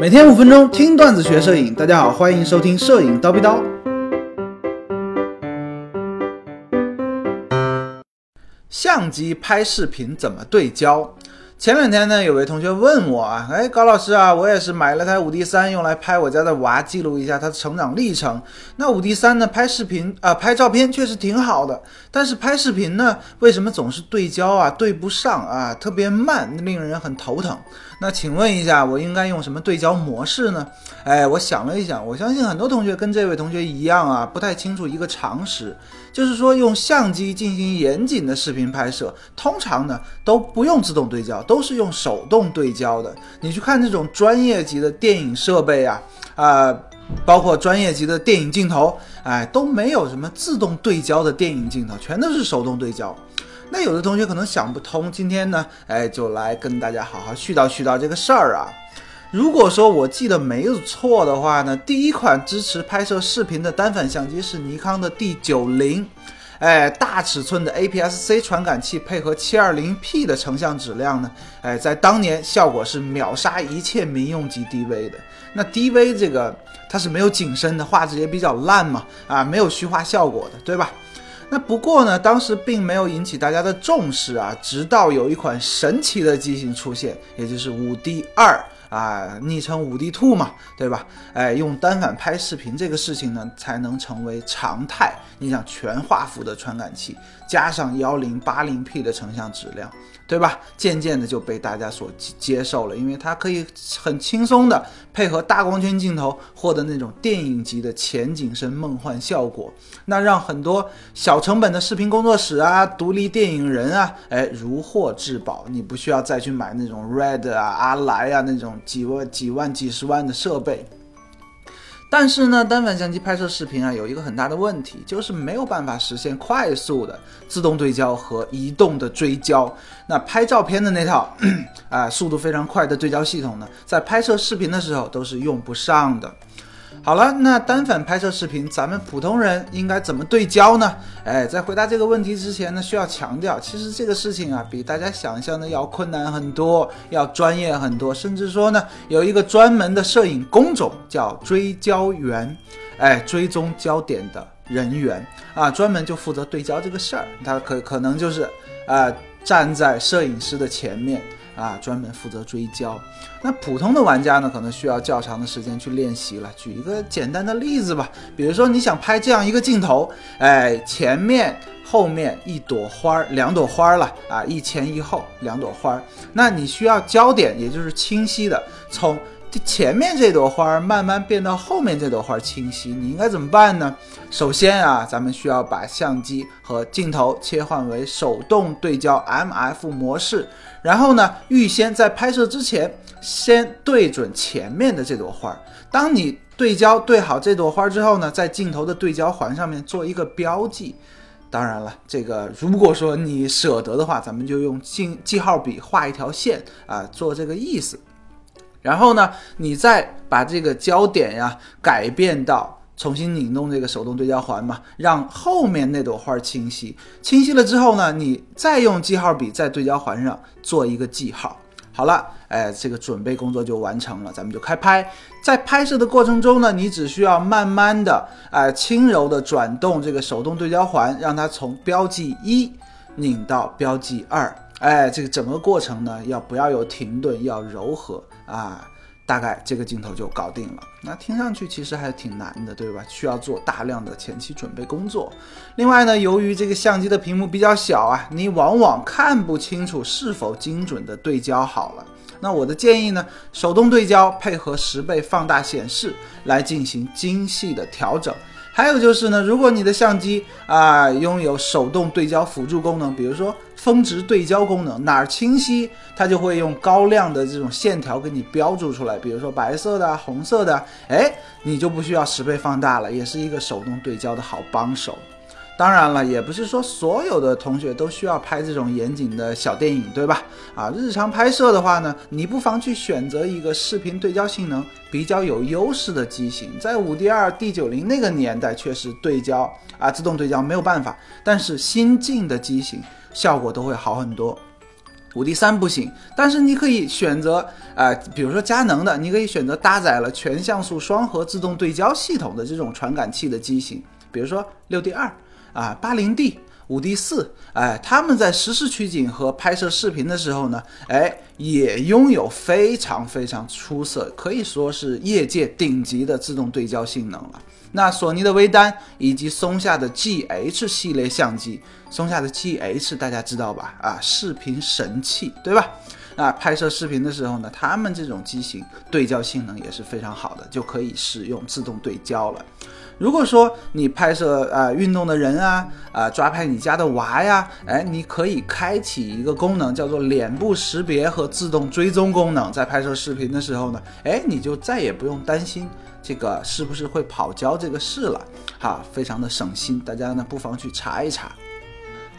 每天五分钟听段子学摄影，大家好，欢迎收听摄影叨逼叨。相机拍视频怎么对焦？前两天呢，有位同学问我啊，哎，高老师啊，我也是买了台五 D 三，用来拍我家的娃，记录一下他的成长历程。那五 D 三呢，拍视频啊，拍照片确实挺好的，但是拍视频呢，为什么总是对焦啊，对不上啊，特别慢，令人很头疼。那请问一下，我应该用什么对焦模式呢？哎，我想了一想，我相信很多同学跟这位同学一样啊，不太清楚一个常识，就是说用相机进行严谨的视频拍摄，通常呢都不用自动对焦，都是用手动对焦的。你去看这种专业级的电影设备啊，啊，包括专业级的电影镜头，哎，都没有什么自动对焦的电影镜头，全都是手动对焦。那有的同学可能想不通，今天呢，哎，就来跟大家好好絮叨絮叨这个事儿啊。如果说我记得没有错的话呢，第一款支持拍摄视频的单反相机是尼康的 D 九零，哎，大尺寸的 APS-C 传感器配合 720P 的成像质量呢，哎，在当年效果是秒杀一切民用级 DV 的。那 DV 这个它是没有景深的，画质也比较烂嘛，啊，没有虚化效果的，对吧？那不过呢，当时并没有引起大家的重视啊，直到有一款神奇的机型出现，也就是五 D 二啊，昵称五 D Two 嘛，对吧？哎，用单反拍视频这个事情呢，才能成为常态。你想全画幅的传感器，加上幺零八零 P 的成像质量。对吧？渐渐的就被大家所接受了，因为它可以很轻松的配合大光圈镜头，获得那种电影级的前景深梦幻效果。那让很多小成本的视频工作室啊、独立电影人啊，哎，如获至宝。你不需要再去买那种 Red 啊、阿莱啊那种几万、几万、几十万的设备。但是呢，单反相机拍摄视频啊，有一个很大的问题，就是没有办法实现快速的自动对焦和移动的追焦。那拍照片的那套 啊，速度非常快的对焦系统呢，在拍摄视频的时候都是用不上的。好了，那单反拍摄视频，咱们普通人应该怎么对焦呢？哎，在回答这个问题之前呢，需要强调，其实这个事情啊，比大家想象的要困难很多，要专业很多，甚至说呢，有一个专门的摄影工种叫追焦员，哎，追踪焦点的人员啊，专门就负责对焦这个事儿，他可可能就是啊，站在摄影师的前面。啊，专门负责追焦。那普通的玩家呢，可能需要较长的时间去练习了。举一个简单的例子吧，比如说你想拍这样一个镜头，哎，前面、后面一朵花儿，两朵花儿了啊，一前一后两朵花儿。那你需要焦点，也就是清晰的从。这前面这朵花慢慢变到后面这朵花清晰，你应该怎么办呢？首先啊，咱们需要把相机和镜头切换为手动对焦 MF 模式，然后呢，预先在拍摄之前先对准前面的这朵花。当你对焦对好这朵花之后呢，在镜头的对焦环上面做一个标记。当然了，这个如果说你舍得的话，咱们就用记记号笔画一条线啊，做这个意思。然后呢，你再把这个焦点呀改变到重新拧动这个手动对焦环嘛，让后面那朵花清晰。清晰了之后呢，你再用记号笔在对焦环上做一个记号。好了，哎，这个准备工作就完成了，咱们就开拍。在拍摄的过程中呢，你只需要慢慢的，哎，轻柔的转动这个手动对焦环，让它从标记一拧到标记二。哎，这个整个过程呢，要不要有停顿，要柔和。啊，大概这个镜头就搞定了。那听上去其实还挺难的，对吧？需要做大量的前期准备工作。另外呢，由于这个相机的屏幕比较小啊，你往往看不清楚是否精准的对焦好了。那我的建议呢，手动对焦配合十倍放大显示来进行精细的调整。还有就是呢，如果你的相机啊拥有手动对焦辅助功能，比如说峰值对焦功能，哪儿清晰，它就会用高亮的这种线条给你标注出来，比如说白色的、红色的，哎，你就不需要十倍放大了，也是一个手动对焦的好帮手。当然了，也不是说所有的同学都需要拍这种严谨的小电影，对吧？啊，日常拍摄的话呢，你不妨去选择一个视频对焦性能比较有优势的机型。在五 D 二 D 九零那个年代，确实对焦啊，自动对焦没有办法，但是新进的机型效果都会好很多。五 D 三不行，但是你可以选择，呃，比如说佳能的，你可以选择搭载了全像素双核自动对焦系统的这种传感器的机型，比如说六 D 二啊，八零 D。五 D 四，哎，他们在实时取景和拍摄视频的时候呢，哎，也拥有非常非常出色，可以说是业界顶级的自动对焦性能了。那索尼的微单以及松下的 GH 系列相机，松下的 GH 大家知道吧？啊，视频神器，对吧？那，拍摄视频的时候呢，他们这种机型对焦性能也是非常好的，就可以使用自动对焦了。如果说你拍摄啊运动的人啊啊抓拍你家的娃呀，哎，你可以开启一个功能，叫做脸部识别和自动追踪功能，在拍摄视频的时候呢，哎，你就再也不用担心这个是不是会跑焦这个事了，哈，非常的省心，大家呢不妨去查一查。